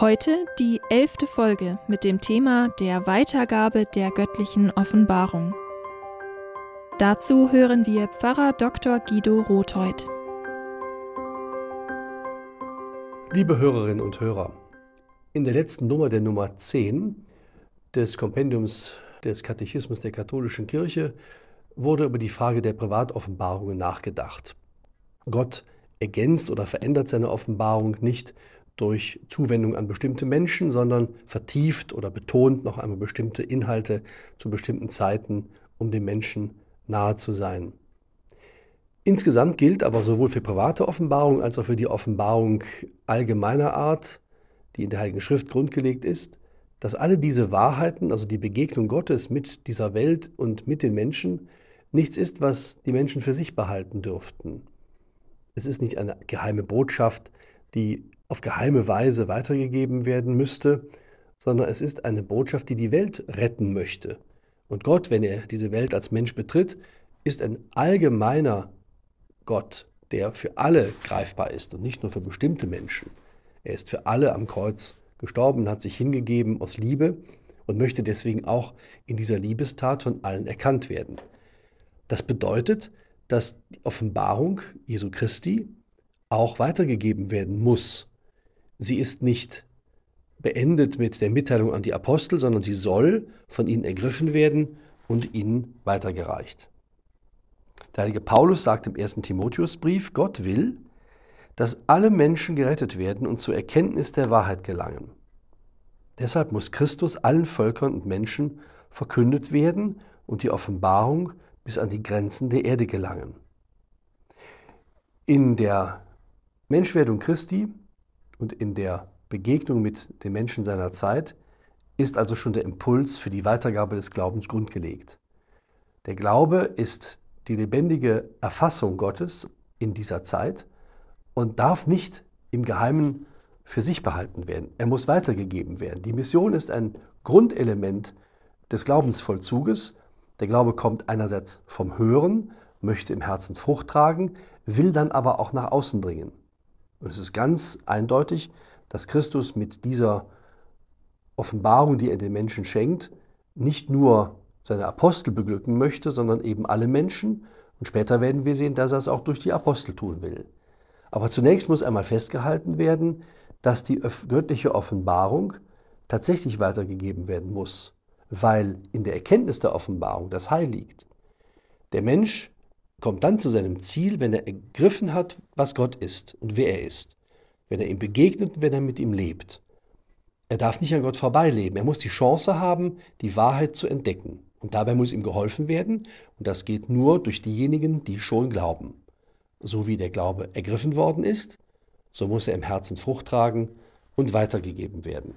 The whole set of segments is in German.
Heute die elfte Folge mit dem Thema der Weitergabe der göttlichen Offenbarung. Dazu hören wir Pfarrer Dr. Guido Rothheut. Liebe Hörerinnen und Hörer, in der letzten Nummer der Nummer 10 des Kompendiums des Katechismus der katholischen Kirche wurde über die Frage der Privatoffenbarungen nachgedacht. Gott ergänzt oder verändert seine Offenbarung nicht durch Zuwendung an bestimmte Menschen, sondern vertieft oder betont noch einmal bestimmte Inhalte zu bestimmten Zeiten, um dem Menschen nahe zu sein. Insgesamt gilt aber sowohl für private Offenbarung als auch für die Offenbarung allgemeiner Art, die in der Heiligen Schrift grundgelegt ist, dass alle diese Wahrheiten, also die Begegnung Gottes mit dieser Welt und mit den Menschen, nichts ist, was die Menschen für sich behalten dürften. Es ist nicht eine geheime Botschaft, die auf geheime Weise weitergegeben werden müsste, sondern es ist eine Botschaft, die die Welt retten möchte. Und Gott, wenn er diese Welt als Mensch betritt, ist ein allgemeiner Gott, der für alle greifbar ist und nicht nur für bestimmte Menschen. Er ist für alle am Kreuz gestorben, hat sich hingegeben aus Liebe und möchte deswegen auch in dieser Liebestat von allen erkannt werden. Das bedeutet, dass die Offenbarung Jesu Christi auch weitergegeben werden muss. Sie ist nicht beendet mit der Mitteilung an die Apostel, sondern sie soll von ihnen ergriffen werden und ihnen weitergereicht. Der heilige Paulus sagt im ersten Timotheusbrief, Gott will, dass alle Menschen gerettet werden und zur Erkenntnis der Wahrheit gelangen. Deshalb muss Christus allen Völkern und Menschen verkündet werden und die Offenbarung bis an die Grenzen der Erde gelangen. In der Menschwerdung Christi und in der Begegnung mit den Menschen seiner Zeit ist also schon der Impuls für die Weitergabe des Glaubens grundgelegt. Der Glaube ist die lebendige Erfassung Gottes in dieser Zeit und darf nicht im Geheimen für sich behalten werden. Er muss weitergegeben werden. Die Mission ist ein Grundelement des Glaubensvollzuges. Der Glaube kommt einerseits vom Hören, möchte im Herzen Frucht tragen, will dann aber auch nach außen dringen. Und es ist ganz eindeutig, dass Christus mit dieser Offenbarung, die er den Menschen schenkt, nicht nur seine Apostel beglücken möchte, sondern eben alle Menschen. Und später werden wir sehen, dass er es auch durch die Apostel tun will. Aber zunächst muss einmal festgehalten werden, dass die göttliche Offenbarung tatsächlich weitergegeben werden muss, weil in der Erkenntnis der Offenbarung das Heil liegt. Der Mensch kommt dann zu seinem Ziel, wenn er ergriffen hat, was Gott ist und wer er ist. Wenn er ihm begegnet und wenn er mit ihm lebt. Er darf nicht an Gott vorbeileben. Er muss die Chance haben, die Wahrheit zu entdecken. Und dabei muss ihm geholfen werden. Und das geht nur durch diejenigen, die schon glauben. So wie der Glaube ergriffen worden ist, so muss er im Herzen Frucht tragen und weitergegeben werden.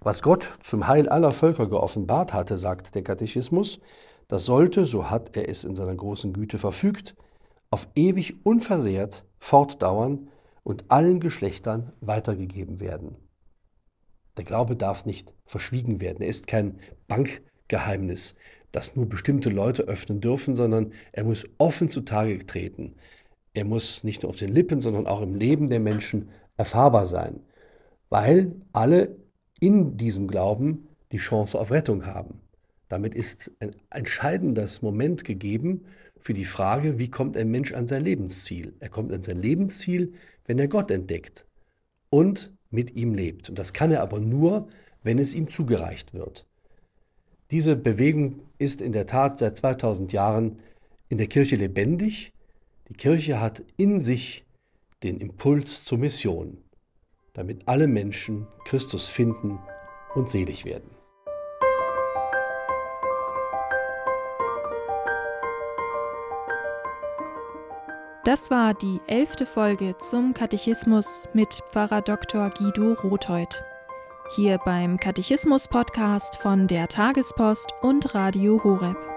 Was Gott zum Heil aller Völker geoffenbart hatte, sagt der Katechismus, das sollte, so hat er es in seiner großen Güte verfügt, auf ewig unversehrt fortdauern und allen Geschlechtern weitergegeben werden. Der Glaube darf nicht verschwiegen werden. Er ist kein Bankgeheimnis, das nur bestimmte Leute öffnen dürfen, sondern er muss offen zutage treten. Er muss nicht nur auf den Lippen, sondern auch im Leben der Menschen erfahrbar sein, weil alle in diesem Glauben die Chance auf Rettung haben. Damit ist ein entscheidendes Moment gegeben für die Frage, wie kommt ein Mensch an sein Lebensziel? Er kommt an sein Lebensziel, wenn er Gott entdeckt und mit ihm lebt. Und das kann er aber nur, wenn es ihm zugereicht wird. Diese Bewegung ist in der Tat seit 2000 Jahren in der Kirche lebendig. Die Kirche hat in sich den Impuls zur Mission, damit alle Menschen Christus finden und selig werden. Das war die elfte Folge zum Katechismus mit Pfarrer Dr. Guido Rotheuth. Hier beim Katechismus-Podcast von der Tagespost und Radio Horeb.